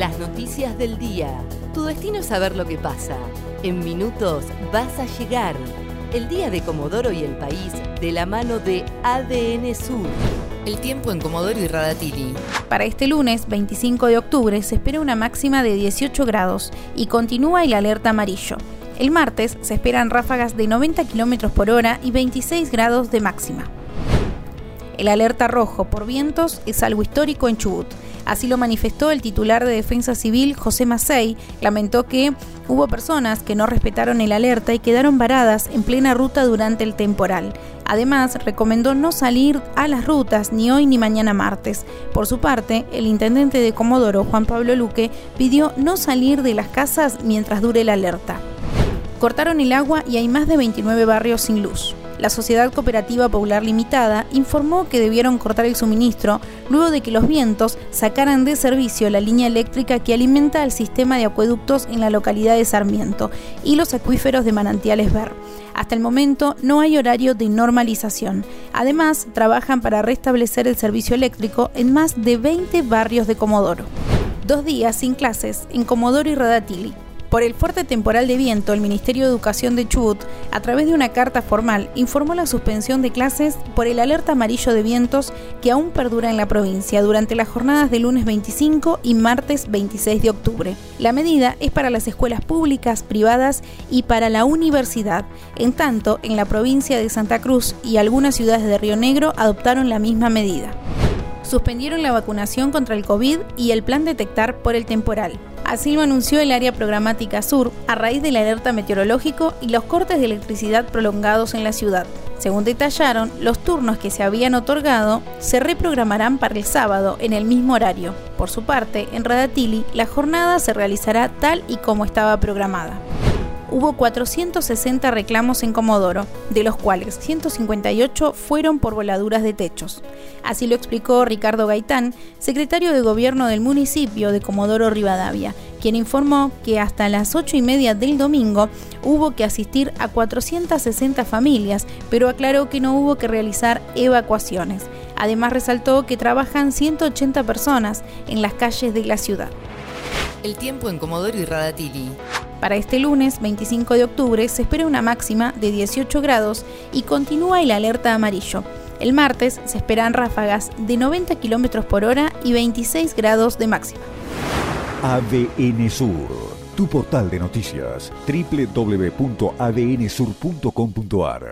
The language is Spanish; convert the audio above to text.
Las noticias del día. Tu destino es saber lo que pasa. En minutos vas a llegar. El día de Comodoro y el país de la mano de ADN Sur. El tiempo en Comodoro y Radatili. Para este lunes 25 de octubre se espera una máxima de 18 grados y continúa el alerta amarillo. El martes se esperan ráfagas de 90 km por hora y 26 grados de máxima. El alerta rojo por vientos es algo histórico en Chubut. Así lo manifestó el titular de Defensa Civil, José Macei. Lamentó que hubo personas que no respetaron el alerta y quedaron varadas en plena ruta durante el temporal. Además, recomendó no salir a las rutas ni hoy ni mañana martes. Por su parte, el intendente de Comodoro, Juan Pablo Luque, pidió no salir de las casas mientras dure la alerta. Cortaron el agua y hay más de 29 barrios sin luz la Sociedad Cooperativa Popular Limitada informó que debieron cortar el suministro luego de que los vientos sacaran de servicio la línea eléctrica que alimenta el sistema de acueductos en la localidad de Sarmiento y los acuíferos de Manantiales Ver. Hasta el momento no hay horario de normalización. Además, trabajan para restablecer el servicio eléctrico en más de 20 barrios de Comodoro. Dos días sin clases en Comodoro y Radatili. Por el fuerte temporal de viento, el Ministerio de Educación de Chubut, a través de una carta formal, informó la suspensión de clases por el alerta amarillo de vientos que aún perdura en la provincia durante las jornadas de lunes 25 y martes 26 de octubre. La medida es para las escuelas públicas, privadas y para la universidad. En tanto, en la provincia de Santa Cruz y algunas ciudades de Río Negro adoptaron la misma medida. Suspendieron la vacunación contra el COVID y el plan detectar por el temporal. Así lo anunció el área programática sur a raíz del alerta meteorológico y los cortes de electricidad prolongados en la ciudad. Según detallaron, los turnos que se habían otorgado se reprogramarán para el sábado en el mismo horario. Por su parte, en Radatili, la jornada se realizará tal y como estaba programada hubo 460 reclamos en Comodoro, de los cuales 158 fueron por voladuras de techos. Así lo explicó Ricardo Gaitán, secretario de Gobierno del municipio de Comodoro Rivadavia, quien informó que hasta las 8 y media del domingo hubo que asistir a 460 familias, pero aclaró que no hubo que realizar evacuaciones. Además resaltó que trabajan 180 personas en las calles de la ciudad. El tiempo en Comodoro y Radatili. Para este lunes 25 de octubre se espera una máxima de 18 grados y continúa el alerta amarillo. El martes se esperan ráfagas de 90 km por hora y 26 grados de máxima. ADN Sur, tu portal de noticias, www.adnsur.com.ar